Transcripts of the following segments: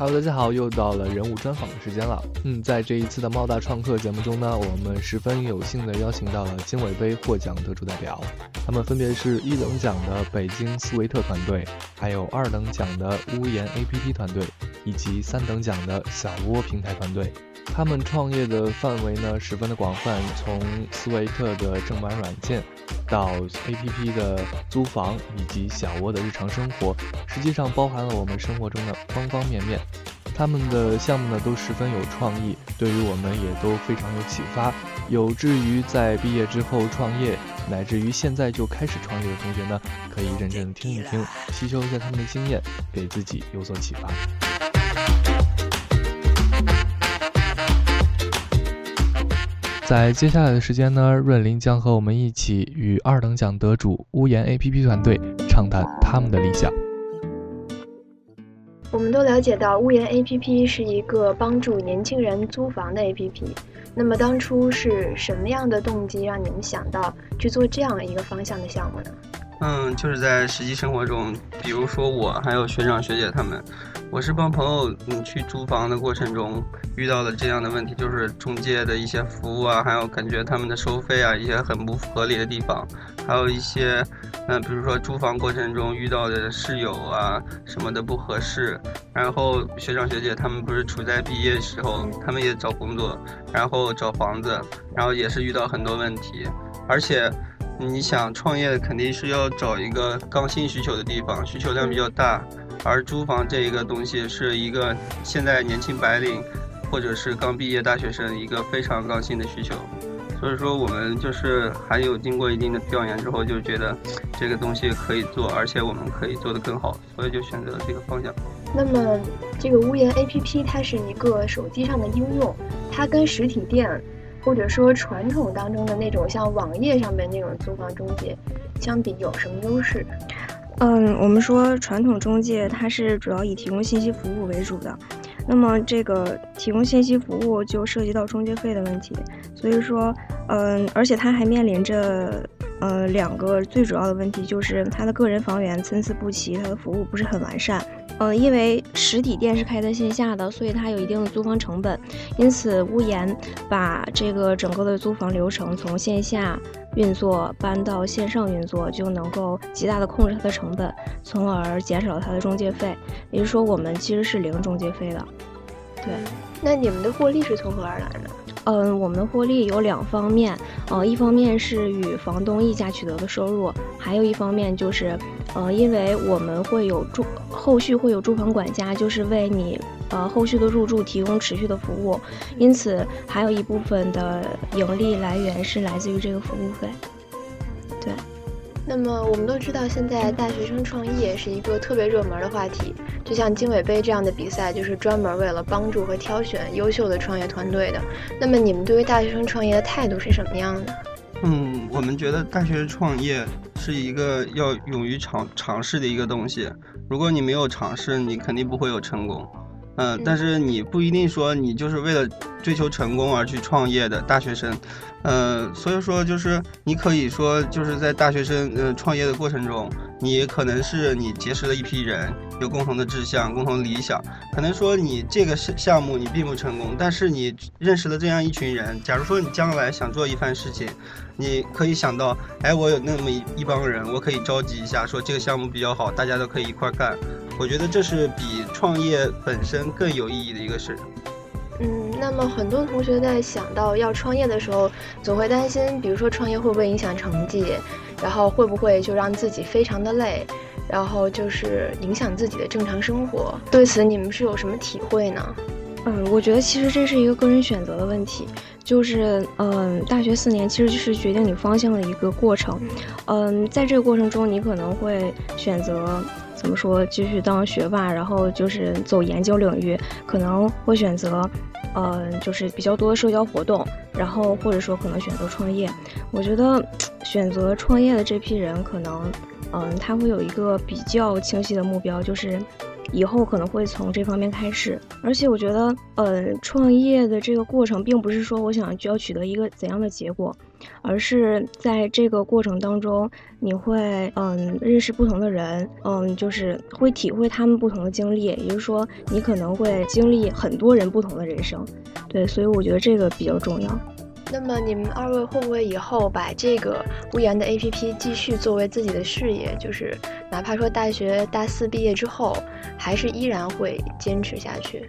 Hello，大家好，又到了人物专访的时间了。嗯，在这一次的猫大创客节目中呢，我们十分有幸的邀请到了经纬杯获奖得主代表，他们分别是一等奖的北京斯维特团队，还有二等奖的屋檐 APP 团队，以及三等奖的小窝平台团队。他们创业的范围呢十分的广泛，从斯维特的正版软件。到 APP 的租房以及小窝的日常生活，实际上包含了我们生活中的方方面面。他们的项目呢都十分有创意，对于我们也都非常有启发。有志于在毕业之后创业，乃至于现在就开始创业的同学呢，可以认真听一听，吸收一下他们的经验，给自己有所启发。在接下来的时间呢，润林将和我们一起与二等奖得主屋檐 APP 团队畅谈他们的理想。我们都了解到，屋檐 APP 是一个帮助年轻人租房的 APP。那么当初是什么样的动机让你们想到去做这样一个方向的项目呢？嗯，就是在实际生活中，比如说我还有学长学姐他们。我是帮朋友，嗯，去租房的过程中遇到了这样的问题，就是中介的一些服务啊，还有感觉他们的收费啊，一些很不合理的地方，还有一些，嗯，比如说租房过程中遇到的室友啊什么的不合适。然后学长学姐他们不是处在毕业时候，他们也找工作，然后找房子，然后也是遇到很多问题。而且你想创业，肯定是要找一个刚性需求的地方，需求量比较大。而租房这一个东西是一个现在年轻白领，或者是刚毕业大学生一个非常刚性的需求，所以说我们就是还有经过一定的调研之后，就觉得这个东西可以做，而且我们可以做得更好，所以就选择了这个方向。那么这个屋檐 APP 它是一个手机上的应用，它跟实体店或者说传统当中的那种像网页上面那种租房中介相比有什么优势？嗯，我们说传统中介它是主要以提供信息服务为主的，那么这个提供信息服务就涉及到中介费的问题，所以说，嗯，而且它还面临着呃两个最主要的问题，就是它的个人房源参差不齐，它的服务不是很完善。嗯，因为实体店是开在线下的，所以它有一定的租房成本，因此屋檐把这个整个的租房流程从线下。运作搬到线上运作，就能够极大的控制它的成本，从而减少它的中介费。也就是说，我们其实是零中介费的。对，那你们的获利是从何而来的？嗯，我们的获利有两方面，呃，一方面是与房东议价取得的收入，还有一方面就是，呃，因为我们会有住后续会有住房管家，就是为你呃后续的入住提供持续的服务，因此还有一部分的盈利来源是来自于这个服务费。对。那么我们都知道，现在大学生创业是一个特别热门的话题。就像经纬杯这样的比赛，就是专门为了帮助和挑选优秀的创业团队的。那么你们对于大学生创业的态度是什么样的？嗯，我们觉得大学创业是一个要勇于尝尝试的一个东西。如果你没有尝试，你肯定不会有成功。嗯，但是你不一定说你就是为了追求成功而去创业的大学生。呃，所以说就是你可以说就是在大学生呃创业的过程中，你可能是你结识了一批人，有共同的志向、共同理想。可能说你这个项目你并不成功，但是你认识了这样一群人。假如说你将来想做一番事情，你可以想到，哎，我有那么一一帮人，我可以召集一下，说这个项目比较好，大家都可以一块干。我觉得这是比创业本身更有意义的一个事。嗯，那么很多同学在想到要创业的时候，总会担心，比如说创业会不会影响成绩，然后会不会就让自己非常的累，然后就是影响自己的正常生活。对此，你们是有什么体会呢？嗯，我觉得其实这是一个个人选择的问题，就是嗯，大学四年其实就是决定你方向的一个过程。嗯，在这个过程中，你可能会选择。怎么说？继续当学霸，然后就是走研究领域，可能会选择，嗯，就是比较多的社交活动，然后或者说可能选择创业。我觉得 选择创业的这批人，可能，嗯，他会有一个比较清晰的目标，就是以后可能会从这方面开始。而且我觉得，嗯，创业的这个过程，并不是说我想就要取得一个怎样的结果，而是在这个过程当中，你会嗯认识不同的人，嗯就是会体会他们不同的经历，也就是说你可能会经历很多人不同的人生，对，所以我觉得这个比较重要。那么你们二位会不会以后把这个无言的 APP 继续作为自己的事业？就是哪怕说大学大四毕业之后，还是依然会坚持下去？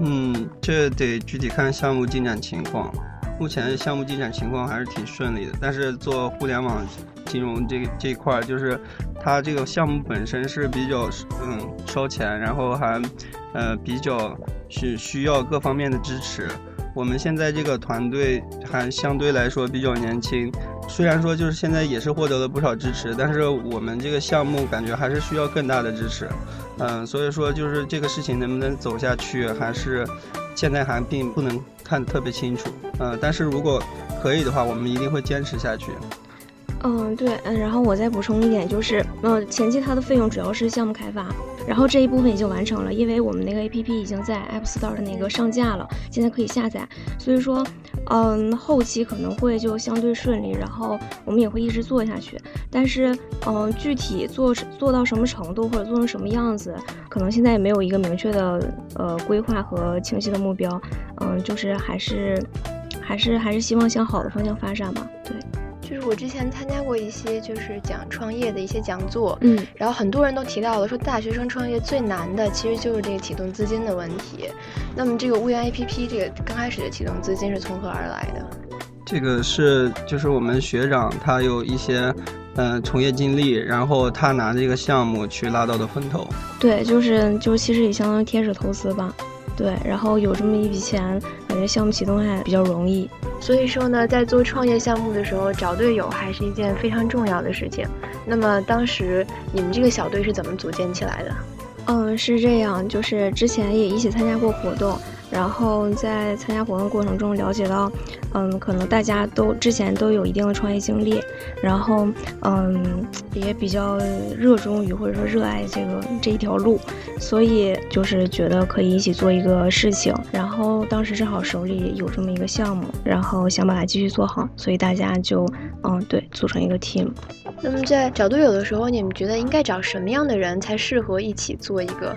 嗯，这得具体看项目进展情况。目前项目进展情况还是挺顺利的，但是做互联网金融这这一块，就是它这个项目本身是比较嗯烧钱，然后还呃比较是需要各方面的支持。我们现在这个团队还相对来说比较年轻，虽然说就是现在也是获得了不少支持，但是我们这个项目感觉还是需要更大的支持，嗯，所以说就是这个事情能不能走下去，还是现在还并不能看特别清楚，嗯，但是如果可以的话，我们一定会坚持下去。嗯，对，嗯，然后我再补充一点，就是，嗯，前期它的费用主要是项目开发，然后这一部分已经完成了，因为我们那个 A P P 已经在 App Store 的那个上架了，现在可以下载，所以说，嗯，后期可能会就相对顺利，然后我们也会一直做下去，但是，嗯，具体做做到什么程度或者做成什么样子，可能现在也没有一个明确的呃规划和清晰的目标，嗯，就是还是，还是还是希望向好的方向发展吧，对。就是我之前参加过一些就是讲创业的一些讲座，嗯，然后很多人都提到了说大学生创业最难的其实就是这个启动资金的问题。那么这个乌源 APP 这个刚开始的启动资金是从何而来的？这个是就是我们学长他有一些嗯从业经历，然后他拿这个项目去拉到的风投。对，就是就其实也相当于天使投资吧。对，然后有这么一笔钱，感觉项目启动还比较容易。所以说呢，在做创业项目的时候，找队友还是一件非常重要的事情。那么当时你们这个小队是怎么组建起来的？嗯，是这样，就是之前也一起参加过活动。然后在参加活动过程中了解到，嗯，可能大家都之前都有一定的创业经历，然后嗯也比较热衷于或者说热爱这个这一条路，所以就是觉得可以一起做一个事情。然后当时正好手里有这么一个项目，然后想把它继续做好，所以大家就嗯对组成一个 team。那么在找队友的时候，你们觉得应该找什么样的人才适合一起做一个？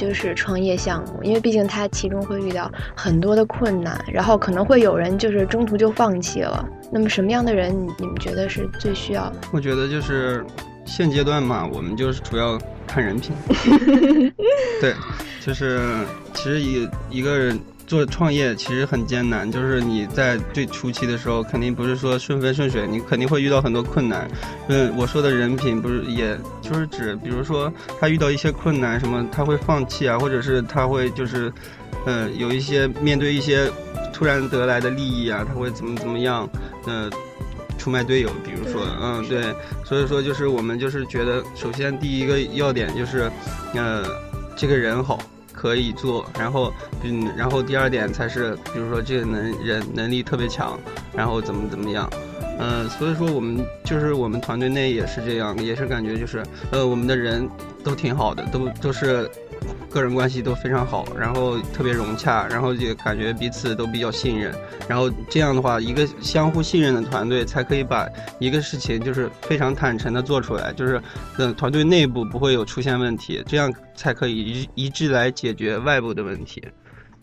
就是创业项目，因为毕竟它其中会遇到很多的困难，然后可能会有人就是中途就放弃了。那么什么样的人你们觉得是最需要？我觉得就是现阶段嘛，我们就是主要看人品。对，就是其实一一个人。做创业其实很艰难，就是你在最初期的时候，肯定不是说顺风顺水，你肯定会遇到很多困难。嗯，我说的人品不是，也就是指，比如说他遇到一些困难，什么他会放弃啊，或者是他会就是，呃，有一些面对一些突然得来的利益啊，他会怎么怎么样，呃，出卖队友，比如说，嗯，对，所以说就是我们就是觉得，首先第一个要点就是，呃，这个人好。可以做，然后，嗯，然后第二点才是，比如说这个能人能力特别强，然后怎么怎么样，嗯，所以说我们就是我们团队内也是这样，也是感觉就是，呃，我们的人都挺好的，都都是。个人关系都非常好，然后特别融洽，然后也感觉彼此都比较信任，然后这样的话，一个相互信任的团队才可以把一个事情就是非常坦诚的做出来，就是嗯团队内部不会有出现问题，这样才可以一一致来解决外部的问题。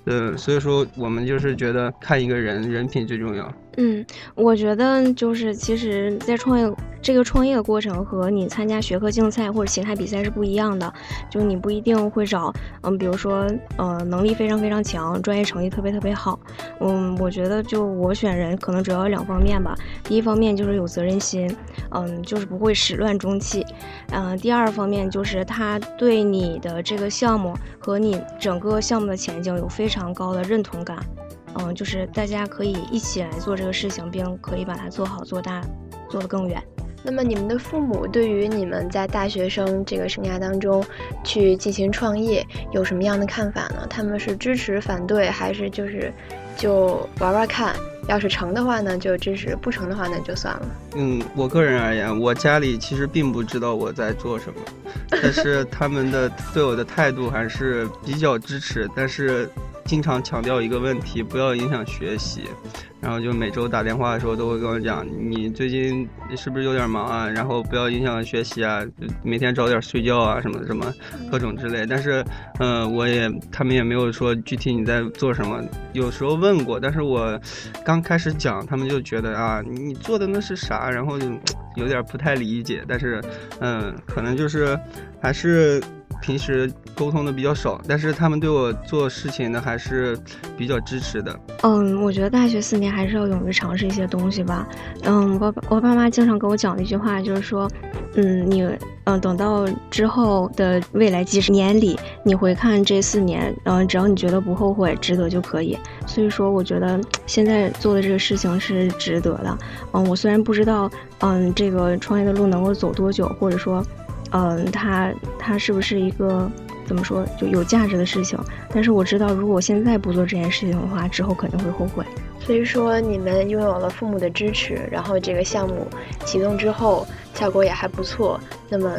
嗯，所以说我们就是觉得看一个人人品最重要。嗯，我觉得就是其实，在创业这个创业的过程和你参加学科竞赛或者其他比赛是不一样的。就你不一定会找，嗯，比如说，呃，能力非常非常强，专业成绩特别特别好。嗯，我觉得就我选人可能主要有两方面吧。第一方面就是有责任心，嗯，就是不会始乱终弃。嗯，第二方面就是他对你的这个项目和你整个项目的前景有非常高的认同感。嗯，就是大家可以一起来做这个事情，并可以把它做好做大，做得更远。那么，你们的父母对于你们在大学生这个生涯当中去进行创业有什么样的看法呢？他们是支持、反对，还是就是就玩玩看？要是成的话呢，就支持；不成的话，那就算了。嗯，我个人而言，我家里其实并不知道我在做什么，但是他们的对我的态度还是比较支持，但是。经常强调一个问题，不要影响学习。然后就每周打电话的时候都会跟我讲，你最近是不是有点忙啊？然后不要影响学习啊，每天早点睡觉啊，什么什么各种之类。但是，嗯，我也他们也没有说具体你在做什么。有时候问过，但是我刚开始讲，他们就觉得啊，你做的那是啥？然后就有点不太理解。但是，嗯，可能就是还是。平时沟通的比较少，但是他们对我做事情呢还是比较支持的。嗯，我觉得大学四年还是要勇于尝试一些东西吧。嗯，我我爸妈经常跟我讲的一句话就是说，嗯，你嗯等到之后的未来几十年里，你回看这四年，嗯，只要你觉得不后悔、值得就可以。所以说，我觉得现在做的这个事情是值得的。嗯，我虽然不知道，嗯，这个创业的路能够走多久，或者说。嗯，它它是不是一个怎么说就有价值的事情？但是我知道，如果我现在不做这件事情的话，之后肯定会后悔。所以说，你们拥有了父母的支持，然后这个项目启动之后效果也还不错。那么，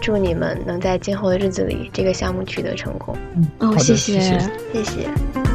祝你们能在今后的日子里，这个项目取得成功。嗯，哦，谢谢，谢谢。